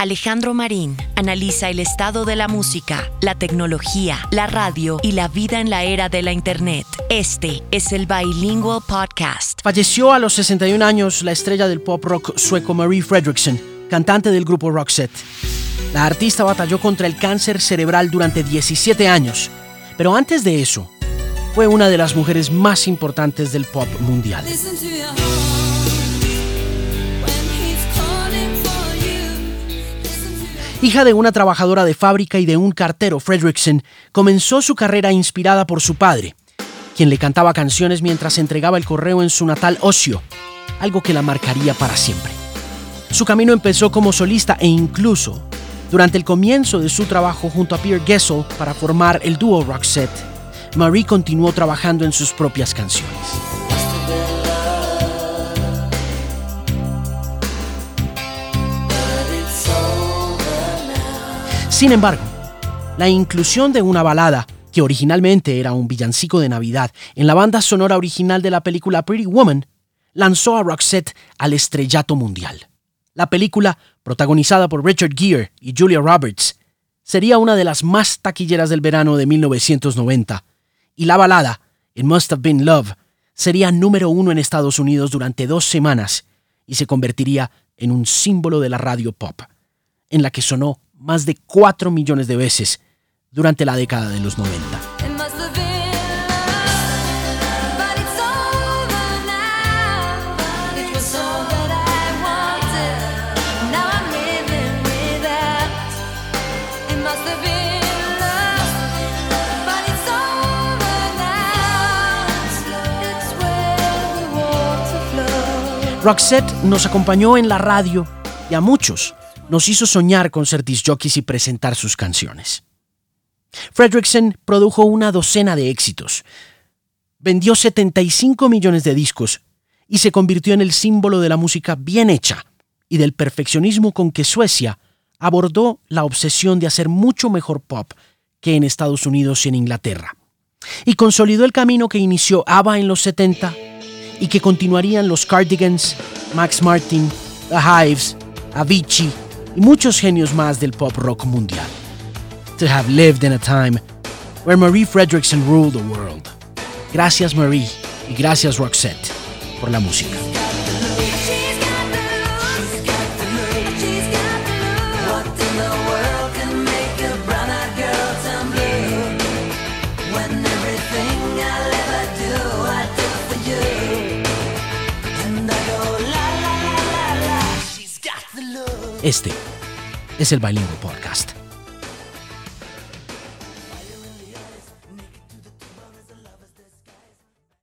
Alejandro Marín analiza el estado de la música, la tecnología, la radio y la vida en la era de la Internet. Este es el Bilingual Podcast. Falleció a los 61 años la estrella del pop rock sueco Marie Fredriksson, cantante del grupo Roxette. La artista batalló contra el cáncer cerebral durante 17 años, pero antes de eso, fue una de las mujeres más importantes del pop mundial. Hija de una trabajadora de fábrica y de un cartero, Fredrickson comenzó su carrera inspirada por su padre, quien le cantaba canciones mientras entregaba el correo en su natal Osio, algo que la marcaría para siempre. Su camino empezó como solista e incluso durante el comienzo de su trabajo junto a Pierre Gessel para formar el dúo Roxette, Marie continuó trabajando en sus propias canciones. Sin embargo, la inclusión de una balada, que originalmente era un villancico de Navidad, en la banda sonora original de la película Pretty Woman, lanzó a Roxette al estrellato mundial. La película, protagonizada por Richard Gere y Julia Roberts, sería una de las más taquilleras del verano de 1990, y la balada, It Must Have Been Love, sería número uno en Estados Unidos durante dos semanas y se convertiría en un símbolo de la radio pop, en la que sonó más de 4 millones de veces durante la década de los 90. Roxette nos acompañó en la radio y a muchos nos hizo soñar con ser disjockeys y presentar sus canciones. Fredrickson produjo una docena de éxitos, vendió 75 millones de discos y se convirtió en el símbolo de la música bien hecha y del perfeccionismo con que Suecia abordó la obsesión de hacer mucho mejor pop que en Estados Unidos y en Inglaterra. Y consolidó el camino que inició ABBA en los 70 y que continuarían los Cardigans, Max Martin, The Hives, Avicii y muchos genios más del pop rock mundial. To have lived in a time where Marie Fredriksson ruled the world. Gracias Marie y gracias Roxette por la música. Este es el Bilingual Podcast.